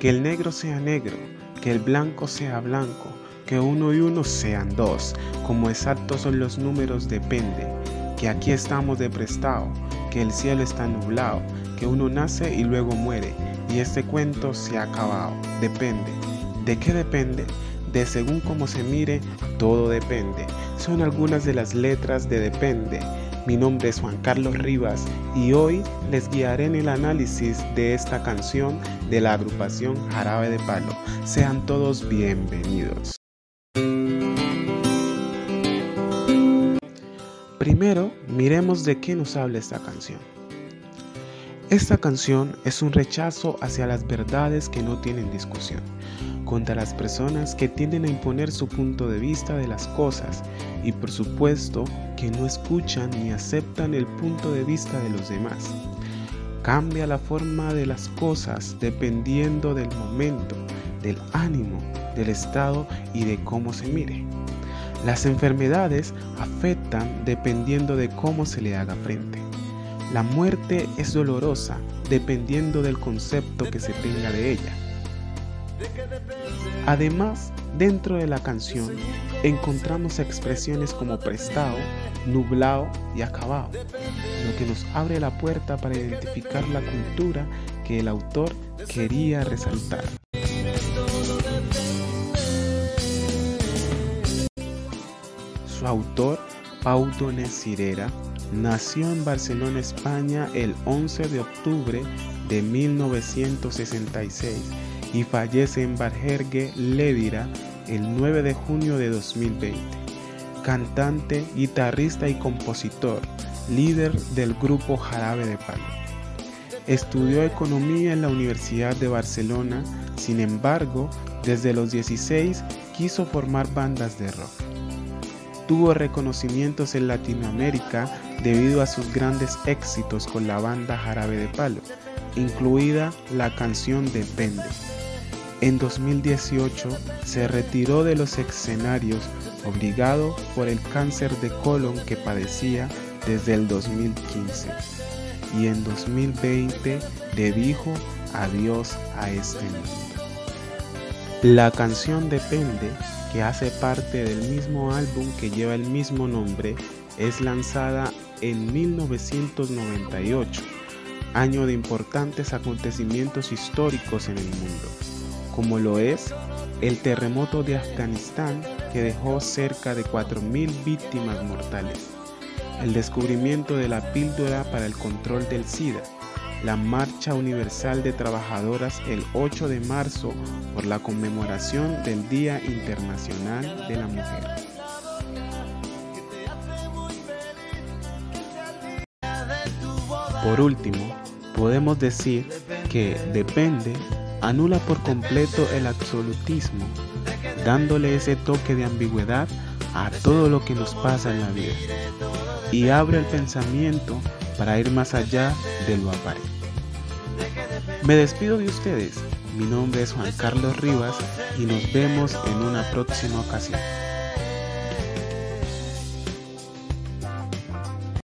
que el negro sea negro, que el blanco sea blanco, que uno y uno sean dos, como exactos son los números depende, que aquí estamos de prestado, que el cielo está nublado, que uno nace y luego muere, y este cuento se ha acabado, depende. ¿De qué depende? De según cómo se mire, todo depende. Son algunas de las letras de Depende. Mi nombre es Juan Carlos Rivas y hoy les guiaré en el análisis de esta canción de la agrupación Jarabe de Palo. Sean todos bienvenidos. Primero, miremos de qué nos habla esta canción. Esta canción es un rechazo hacia las verdades que no tienen discusión, contra las personas que tienden a imponer su punto de vista de las cosas y por supuesto que no escuchan ni aceptan el punto de vista de los demás. Cambia la forma de las cosas dependiendo del momento, del ánimo, del estado y de cómo se mire. Las enfermedades afectan dependiendo de cómo se le haga frente. La muerte es dolorosa dependiendo del concepto que se tenga de ella. Además, dentro de la canción encontramos expresiones como prestado, nublado y acabado, lo que nos abre la puerta para identificar la cultura que el autor quería resaltar. Su autor, Pau Cirera, nació en Barcelona, España, el 11 de octubre de 1966 y fallece en Barjergue, Lévira, el 9 de junio de 2020. Cantante, guitarrista y compositor, líder del grupo Jarabe de Palo. Estudió economía en la Universidad de Barcelona, sin embargo, desde los 16 quiso formar bandas de rock tuvo reconocimientos en Latinoamérica debido a sus grandes éxitos con la banda Jarabe de Palo, incluida la canción Depende. En 2018 se retiró de los escenarios obligado por el cáncer de colon que padecía desde el 2015 y en 2020 le dijo adiós a este mundo. La canción Depende que hace parte del mismo álbum que lleva el mismo nombre, es lanzada en 1998, año de importantes acontecimientos históricos en el mundo, como lo es el terremoto de Afganistán que dejó cerca de 4.000 víctimas mortales, el descubrimiento de la píldora para el control del SIDA, la Marcha Universal de Trabajadoras el 8 de marzo por la conmemoración del Día Internacional de la Mujer. Por último, podemos decir que depende anula por completo el absolutismo, dándole ese toque de ambigüedad a todo lo que nos pasa en la vida y abre el pensamiento para ir más allá de lo aparente. Me despido de ustedes. Mi nombre es Juan Carlos Rivas y nos vemos en una próxima ocasión.